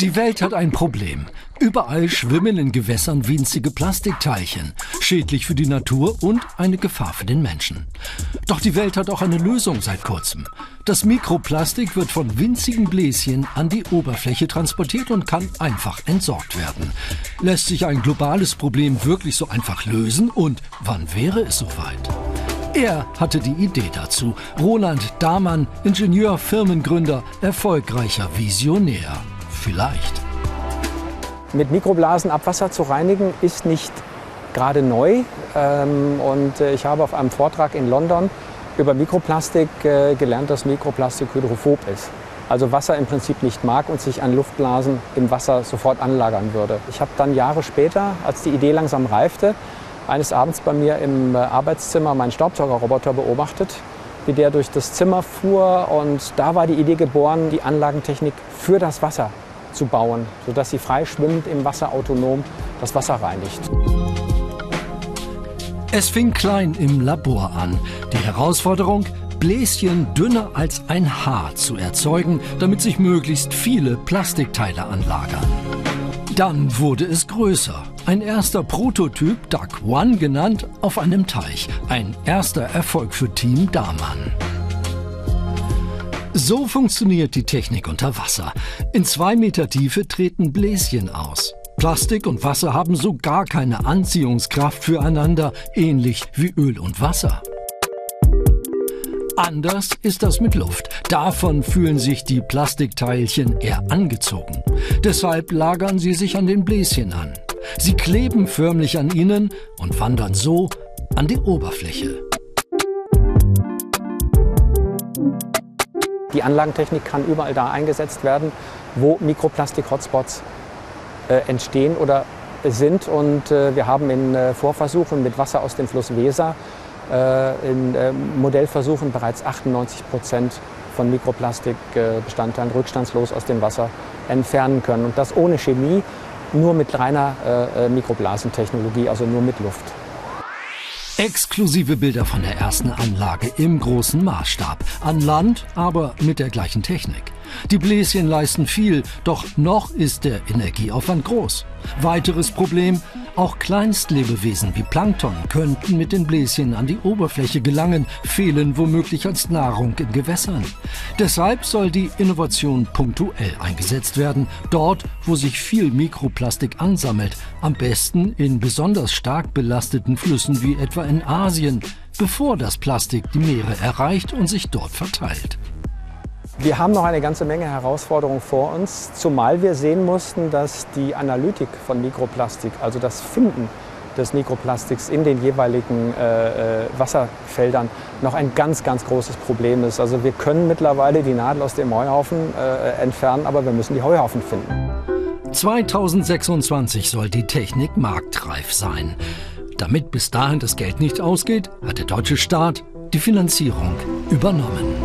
Die Welt hat ein Problem. Überall schwimmen in Gewässern winzige Plastikteilchen, schädlich für die Natur und eine Gefahr für den Menschen. Doch die Welt hat auch eine Lösung seit kurzem. Das Mikroplastik wird von winzigen Bläschen an die Oberfläche transportiert und kann einfach entsorgt werden. Lässt sich ein globales Problem wirklich so einfach lösen und wann wäre es soweit? Er hatte die Idee dazu. Roland Dahmann, Ingenieur, Firmengründer, erfolgreicher Visionär. Vielleicht. Mit Mikroblasen Abwasser zu reinigen ist nicht gerade neu. Ähm, und äh, ich habe auf einem Vortrag in London über Mikroplastik äh, gelernt, dass Mikroplastik hydrophob ist. Also Wasser im Prinzip nicht mag und sich an Luftblasen im Wasser sofort anlagern würde. Ich habe dann Jahre später, als die Idee langsam reifte, eines Abends bei mir im äh, Arbeitszimmer meinen Staubsaugerroboter beobachtet, wie der durch das Zimmer fuhr. Und da war die Idee geboren, die Anlagentechnik für das Wasser zu bauen, sodass sie frei schwimmend im Wasser autonom das Wasser reinigt. Es fing klein im Labor an. Die Herausforderung, Bläschen dünner als ein Haar zu erzeugen, damit sich möglichst viele Plastikteile anlagern. Dann wurde es größer. Ein erster Prototyp, Duck One genannt, auf einem Teich. Ein erster Erfolg für Team Daman. So funktioniert die Technik unter Wasser. In zwei Meter Tiefe treten Bläschen aus. Plastik und Wasser haben so gar keine Anziehungskraft füreinander, ähnlich wie Öl und Wasser. Anders ist das mit Luft. Davon fühlen sich die Plastikteilchen eher angezogen. Deshalb lagern sie sich an den Bläschen an. Sie kleben förmlich an ihnen und wandern so an die Oberfläche. Die Anlagentechnik kann überall da eingesetzt werden, wo Mikroplastik-Hotspots äh, entstehen oder sind. Und äh, wir haben in äh, Vorversuchen mit Wasser aus dem Fluss Weser äh, in äh, Modellversuchen bereits 98 Prozent von Mikroplastikbestandteilen rückstandslos aus dem Wasser entfernen können. Und das ohne Chemie, nur mit reiner äh, Mikroblasentechnologie, also nur mit Luft. Exklusive Bilder von der ersten Anlage im großen Maßstab. An Land, aber mit der gleichen Technik. Die Bläschen leisten viel, doch noch ist der Energieaufwand groß. Weiteres Problem, auch Kleinstlebewesen wie Plankton könnten mit den Bläschen an die Oberfläche gelangen, fehlen womöglich als Nahrung in Gewässern. Deshalb soll die Innovation punktuell eingesetzt werden, dort, wo sich viel Mikroplastik ansammelt, am besten in besonders stark belasteten Flüssen wie etwa in Asien, bevor das Plastik die Meere erreicht und sich dort verteilt. Wir haben noch eine ganze Menge Herausforderungen vor uns, zumal wir sehen mussten, dass die Analytik von Mikroplastik, also das Finden des Mikroplastiks in den jeweiligen äh, äh, Wasserfeldern noch ein ganz, ganz großes Problem ist. Also wir können mittlerweile die Nadel aus dem Heuhaufen äh, entfernen, aber wir müssen die Heuhaufen finden. 2026 soll die Technik marktreif sein. Damit bis dahin das Geld nicht ausgeht, hat der deutsche Staat die Finanzierung übernommen.